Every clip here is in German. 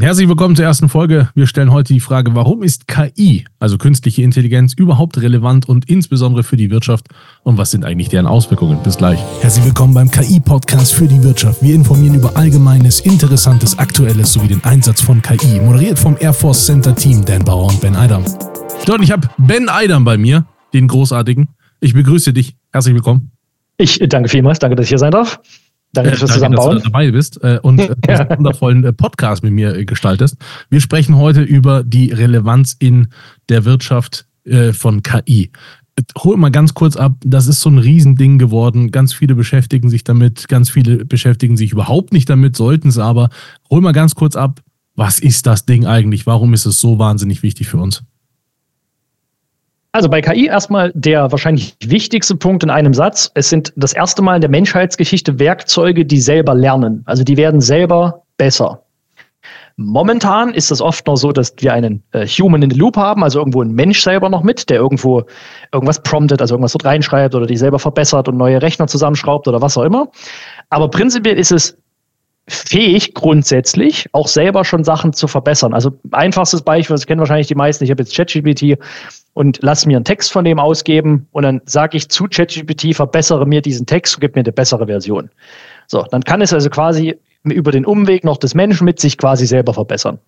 Herzlich willkommen zur ersten Folge. Wir stellen heute die Frage, warum ist KI, also künstliche Intelligenz, überhaupt relevant und insbesondere für die Wirtschaft und was sind eigentlich deren Auswirkungen? Bis gleich. Herzlich willkommen beim KI-Podcast für die Wirtschaft. Wir informieren über Allgemeines, Interessantes, Aktuelles sowie den Einsatz von KI. Moderiert vom Air Force Center Team Dan Bauer und Ben Eidam. Und ich habe Ben Eidam bei mir, den großartigen. Ich begrüße dich. Herzlich willkommen. Ich danke vielmals. Danke, dass ich hier sein darf. Danke, dass, äh, danke, dass du dabei bist äh, und äh, einen wundervollen äh, Podcast mit mir äh, gestaltest. Wir sprechen heute über die Relevanz in der Wirtschaft äh, von KI. Hol mal ganz kurz ab, das ist so ein Riesending geworden. Ganz viele beschäftigen sich damit, ganz viele beschäftigen sich überhaupt nicht damit, sollten es aber. Hol mal ganz kurz ab, was ist das Ding eigentlich? Warum ist es so wahnsinnig wichtig für uns? Also bei KI erstmal der wahrscheinlich wichtigste Punkt in einem Satz. Es sind das erste Mal in der Menschheitsgeschichte Werkzeuge, die selber lernen. Also die werden selber besser. Momentan ist es oft noch so, dass wir einen äh, Human in the Loop haben, also irgendwo ein Mensch selber noch mit, der irgendwo irgendwas promptet, also irgendwas dort reinschreibt oder die selber verbessert und neue Rechner zusammenschraubt oder was auch immer. Aber prinzipiell ist es fähig, grundsätzlich auch selber schon Sachen zu verbessern. Also einfachstes Beispiel, das kennen wahrscheinlich die meisten, ich habe jetzt ChatGPT und lass mir einen Text von dem ausgeben und dann sage ich zu ChatGPT, verbessere mir diesen Text und gib mir eine bessere Version. So, dann kann es also quasi über den Umweg noch des Menschen mit sich quasi selber verbessern.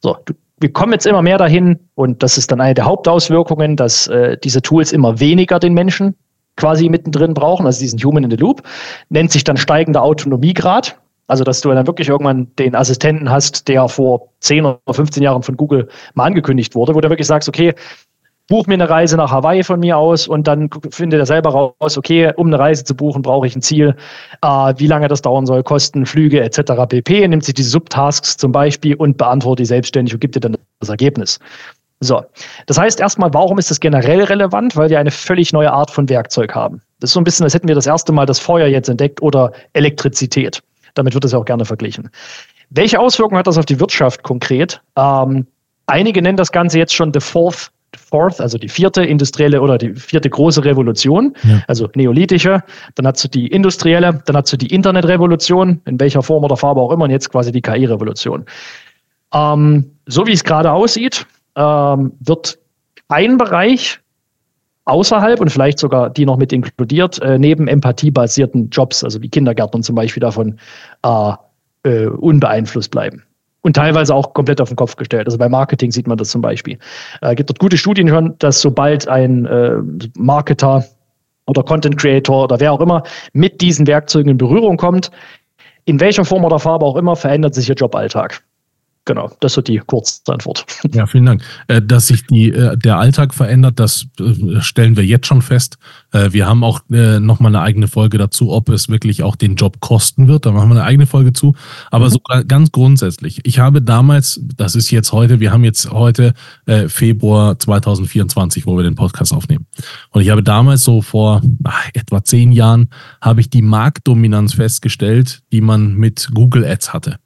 So, wir kommen jetzt immer mehr dahin und das ist dann eine der Hauptauswirkungen, dass äh, diese Tools immer weniger den Menschen quasi mittendrin brauchen, also diesen Human in the Loop, nennt sich dann steigender Autonomiegrad. Also, dass du dann wirklich irgendwann den Assistenten hast, der vor 10 oder 15 Jahren von Google mal angekündigt wurde, wo du wirklich sagst, okay, buch mir eine Reise nach Hawaii von mir aus und dann findet er selber raus, okay, um eine Reise zu buchen, brauche ich ein Ziel, äh, wie lange das dauern soll, Kosten, Flüge etc. pp. Nimmt sich die Subtasks zum Beispiel und beantwortet die selbstständig und gibt dir dann das Ergebnis. So, das heißt erstmal, warum ist das generell relevant? Weil wir eine völlig neue Art von Werkzeug haben. Das ist so ein bisschen, als hätten wir das erste Mal das Feuer jetzt entdeckt oder Elektrizität. Damit wird es ja auch gerne verglichen. Welche Auswirkungen hat das auf die Wirtschaft konkret? Ähm, einige nennen das Ganze jetzt schon the fourth Fourth, also die vierte industrielle oder die vierte große Revolution, ja. also neolithische. Dann hast du die industrielle, dann hast du die Internetrevolution, in welcher Form oder Farbe auch immer, und jetzt quasi die KI-Revolution. Ähm, so wie es gerade aussieht, ähm, wird ein Bereich außerhalb und vielleicht sogar die noch mit inkludiert, äh, neben empathiebasierten Jobs, also wie Kindergärtnern zum Beispiel davon, äh, äh, unbeeinflusst bleiben. Und teilweise auch komplett auf den Kopf gestellt. Also bei Marketing sieht man das zum Beispiel. Äh, gibt dort gute Studien schon, dass sobald ein äh, Marketer oder Content Creator oder wer auch immer mit diesen Werkzeugen in Berührung kommt, in welcher Form oder Farbe auch immer, verändert sich ihr Joballtag. Genau, das ist die Kurzantwort. Ja, vielen Dank. Äh, dass sich die, äh, der Alltag verändert, das äh, stellen wir jetzt schon fest. Wir haben auch nochmal eine eigene Folge dazu, ob es wirklich auch den Job kosten wird. Da machen wir eine eigene Folge zu. Aber mhm. so ganz grundsätzlich. Ich habe damals, das ist jetzt heute, wir haben jetzt heute Februar 2024, wo wir den Podcast aufnehmen. Und ich habe damals so vor ach, etwa zehn Jahren, habe ich die Marktdominanz festgestellt, die man mit Google Ads hatte.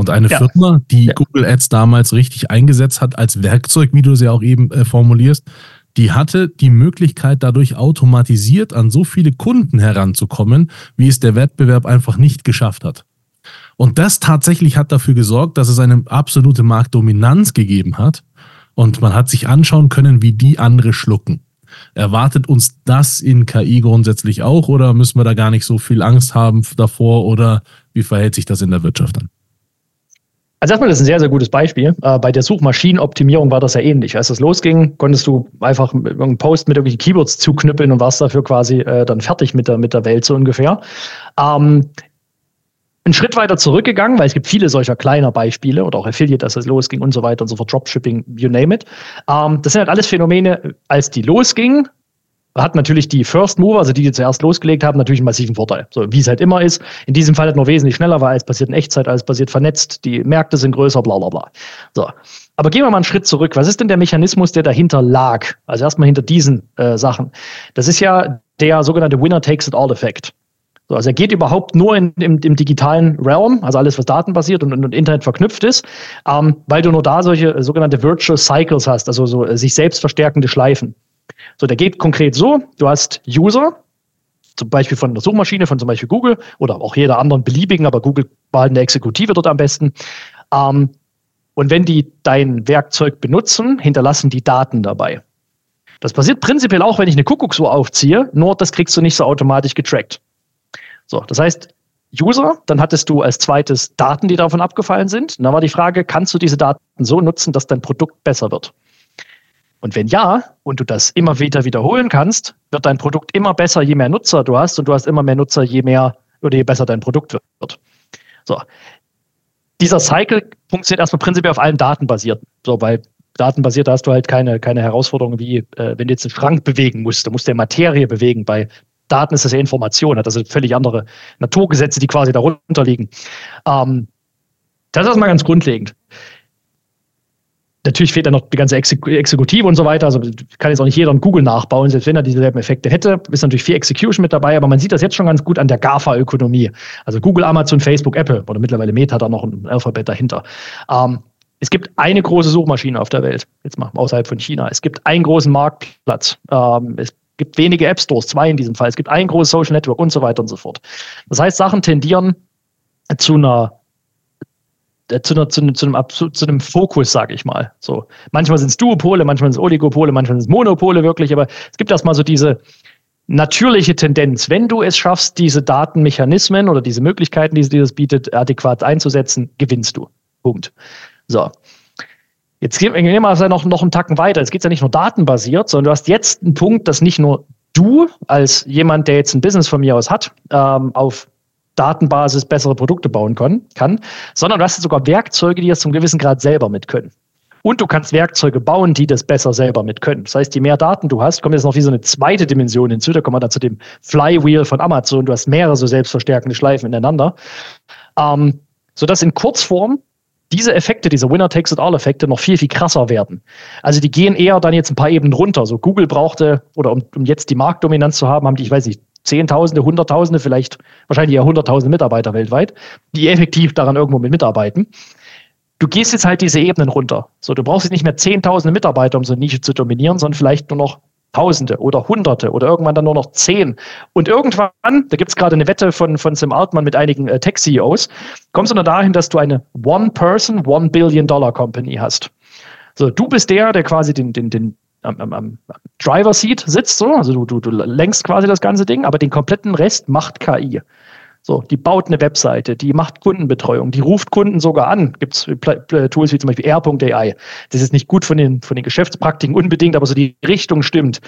Und eine ja. Firma, die ja. Google Ads damals richtig eingesetzt hat als Werkzeug, wie du sie auch eben äh, formulierst, die hatte die Möglichkeit, dadurch automatisiert an so viele Kunden heranzukommen, wie es der Wettbewerb einfach nicht geschafft hat. Und das tatsächlich hat dafür gesorgt, dass es eine absolute Marktdominanz gegeben hat. Und man hat sich anschauen können, wie die andere schlucken. Erwartet uns das in KI grundsätzlich auch oder müssen wir da gar nicht so viel Angst haben davor oder wie verhält sich das in der Wirtschaft dann? Also erstmal, das ist ein sehr, sehr gutes Beispiel. Äh, bei der Suchmaschinenoptimierung war das ja ähnlich. Als das losging, konntest du einfach einen Post mit irgendwelchen Keywords zuknüppeln und warst dafür quasi äh, dann fertig mit der, mit der Welt so ungefähr. Ähm, einen Schritt weiter zurückgegangen, weil es gibt viele solcher kleiner Beispiele oder auch Affiliate, als es losging und so weiter und so fort, Dropshipping, you name it. Ähm, das sind halt alles Phänomene, als die losgingen, hat natürlich die First Mover, also die, die zuerst losgelegt haben, natürlich einen massiven Vorteil. So wie es halt immer ist. In diesem Fall halt noch wesentlich schneller, weil alles passiert in Echtzeit, alles passiert vernetzt, die Märkte sind größer, bla bla bla. So. Aber gehen wir mal einen Schritt zurück. Was ist denn der Mechanismus, der dahinter lag? Also erstmal hinter diesen äh, Sachen. Das ist ja der sogenannte Winner takes it all Effekt. So, also er geht überhaupt nur in, im, im, digitalen Realm, also alles, was datenbasiert und, und Internet verknüpft ist, ähm, weil du nur da solche äh, sogenannte Virtual Cycles hast, also so äh, sich selbst verstärkende Schleifen. So, der geht konkret so, du hast User, zum Beispiel von der Suchmaschine, von zum Beispiel Google oder auch jeder anderen beliebigen, aber Google war eine Exekutive dort am besten. Ähm, und wenn die dein Werkzeug benutzen, hinterlassen die Daten dabei. Das passiert prinzipiell auch, wenn ich eine Kuckucksuhr aufziehe, nur das kriegst du nicht so automatisch getrackt. So, das heißt, User, dann hattest du als zweites Daten, die davon abgefallen sind. Und dann war die Frage, kannst du diese Daten so nutzen, dass dein Produkt besser wird? Und wenn ja, und du das immer wieder wiederholen kannst, wird dein Produkt immer besser, je mehr Nutzer du hast und du hast immer mehr Nutzer, je mehr oder je besser dein Produkt wird. So. Dieser Cycle funktioniert erstmal prinzipiell auf allen Daten basiert. So, weil datenbasiert hast du halt keine, keine Herausforderung wie, äh, wenn du jetzt einen Schrank bewegen musst, du musst ja Materie bewegen. Bei Daten ist das ja Information, hat also völlig andere Naturgesetze, die quasi darunter liegen. Ähm, das ist erstmal ganz grundlegend. Natürlich fehlt da noch die ganze Exekutive und so weiter. Also kann jetzt auch nicht jeder einen Google nachbauen, selbst wenn er dieselben Effekte hätte. Ist natürlich viel Execution mit dabei, aber man sieht das jetzt schon ganz gut an der GAFA-Ökonomie. Also Google, Amazon, Facebook, Apple oder mittlerweile Meta da noch ein Alphabet dahinter. Ähm, es gibt eine große Suchmaschine auf der Welt, jetzt mal außerhalb von China. Es gibt einen großen Marktplatz. Ähm, es gibt wenige App Stores, zwei in diesem Fall. Es gibt ein großes Social Network und so weiter und so fort. Das heißt, Sachen tendieren zu einer zu, einer, zu, einem, zu, einem, zu einem Fokus, sage ich mal. So, manchmal sind es Duopole, manchmal sind es Oligopole, manchmal sind es Monopole wirklich, aber es gibt erstmal so diese natürliche Tendenz. Wenn du es schaffst, diese Datenmechanismen oder diese Möglichkeiten, die, das bietet, adäquat einzusetzen, gewinnst du. Punkt. So. Jetzt gehen wir mal noch, noch einen Tacken weiter. Es geht ja nicht nur datenbasiert, sondern du hast jetzt einen Punkt, dass nicht nur du als jemand, der jetzt ein Business von mir aus hat, ähm, auf Datenbasis bessere Produkte bauen kann, kann, sondern du hast sogar Werkzeuge, die das zum gewissen Grad selber mit können. Und du kannst Werkzeuge bauen, die das besser selber mit können. Das heißt, je mehr Daten du hast, kommt jetzt noch wie so eine zweite Dimension hinzu. Da kommen wir dann zu dem Flywheel von Amazon. Du hast mehrere so selbstverstärkende Schleifen ineinander. Ähm, sodass in Kurzform diese Effekte, diese Winner-Takes-it-all-Effekte noch viel, viel krasser werden. Also die gehen eher dann jetzt ein paar Ebenen runter. So Google brauchte, oder um, um jetzt die Marktdominanz zu haben, haben die, ich weiß nicht, Zehntausende, Hunderttausende, vielleicht wahrscheinlich eher Hunderttausende Mitarbeiter weltweit, die effektiv daran irgendwo mit mitarbeiten. Du gehst jetzt halt diese Ebenen runter. So, du brauchst jetzt nicht mehr Zehntausende Mitarbeiter, um so eine Nische zu dominieren, sondern vielleicht nur noch Tausende oder Hunderte oder irgendwann dann nur noch zehn. Und irgendwann, da gibt es gerade eine Wette von, von Sam Altman mit einigen äh, Tech-CEOs, kommst du dann dahin, dass du eine One-Person, One-Billion-Dollar-Company hast. So, du bist der, der quasi den, den, den am, am, am Driver-Seat sitzt, so, also du, du, du lenkst quasi das ganze Ding, aber den kompletten Rest macht KI. So, die baut eine Webseite, die macht Kundenbetreuung, die ruft Kunden sogar an. Gibt es Tools wie zum Beispiel R.ai. Das ist nicht gut von den, von den Geschäftspraktiken unbedingt, aber so die Richtung stimmt.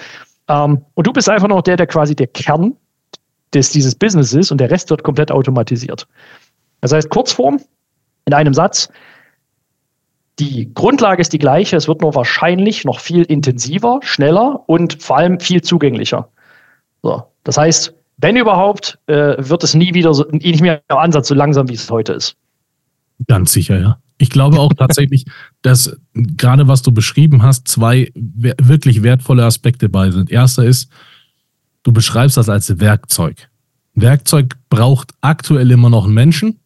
Ähm, und du bist einfach noch der, der quasi der Kern des, dieses Business ist und der Rest wird komplett automatisiert. Das heißt, Kurzform, in einem Satz, die Grundlage ist die gleiche, es wird nur wahrscheinlich noch viel intensiver, schneller und vor allem viel zugänglicher. So, das heißt, wenn überhaupt, äh, wird es nie wieder so, nicht mehr im Ansatz so langsam, wie es heute ist. Ganz sicher, ja. Ich glaube auch tatsächlich, dass gerade was du beschrieben hast, zwei wirklich wertvolle Aspekte bei sind. Erster ist, du beschreibst das als Werkzeug. Werkzeug braucht aktuell immer noch einen Menschen.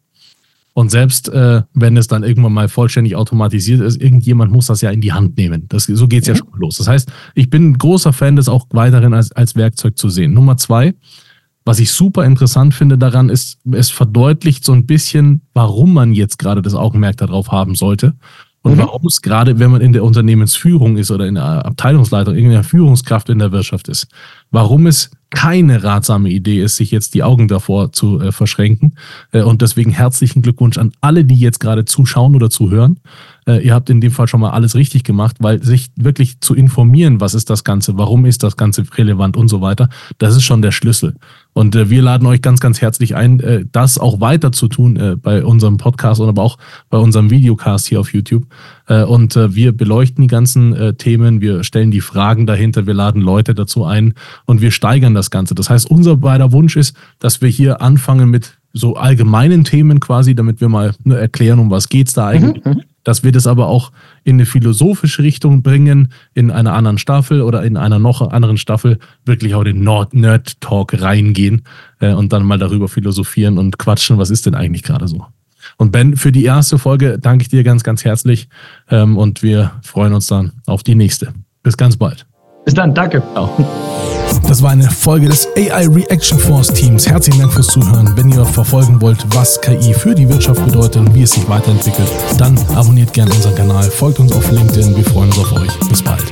Und selbst äh, wenn es dann irgendwann mal vollständig automatisiert ist, irgendjemand muss das ja in die Hand nehmen. Das, so geht es ja mhm. schon los. Das heißt, ich bin ein großer Fan, das auch weiterhin als, als Werkzeug zu sehen. Nummer zwei, was ich super interessant finde daran ist, es verdeutlicht so ein bisschen, warum man jetzt gerade das Augenmerk darauf haben sollte. Und mhm. warum es gerade, wenn man in der Unternehmensführung ist oder in der Abteilungsleitung, irgendeiner Führungskraft in der Wirtschaft ist, warum es keine ratsame Idee ist, sich jetzt die Augen davor zu äh, verschränken. Äh, und deswegen herzlichen Glückwunsch an alle, die jetzt gerade zuschauen oder zuhören. Äh, ihr habt in dem Fall schon mal alles richtig gemacht, weil sich wirklich zu informieren, was ist das Ganze, warum ist das Ganze relevant und so weiter, das ist schon der Schlüssel. Und äh, wir laden euch ganz, ganz herzlich ein, äh, das auch weiter zu tun äh, bei unserem Podcast und aber auch bei unserem Videocast hier auf YouTube. Äh, und äh, wir beleuchten die ganzen äh, Themen, wir stellen die Fragen dahinter, wir laden Leute dazu ein und wir steigern das Ganze. Das heißt, unser beider Wunsch ist, dass wir hier anfangen mit so allgemeinen Themen quasi, damit wir mal ne, erklären, um was geht's da eigentlich. Mhm, mhm dass wir das aber auch in eine philosophische Richtung bringen, in einer anderen Staffel oder in einer noch anderen Staffel wirklich auch den Nerd Talk reingehen äh, und dann mal darüber philosophieren und quatschen, was ist denn eigentlich gerade so. Und Ben, für die erste Folge danke ich dir ganz, ganz herzlich ähm, und wir freuen uns dann auf die nächste. Bis ganz bald. Bis dann, danke. Ciao. Das war eine Folge des AI Reaction Force Teams. Herzlichen Dank fürs Zuhören. Wenn ihr verfolgen wollt, was KI für die Wirtschaft bedeutet und wie es sich weiterentwickelt, dann abonniert gerne unseren Kanal, folgt uns auf LinkedIn. Wir freuen uns auf euch. Bis bald.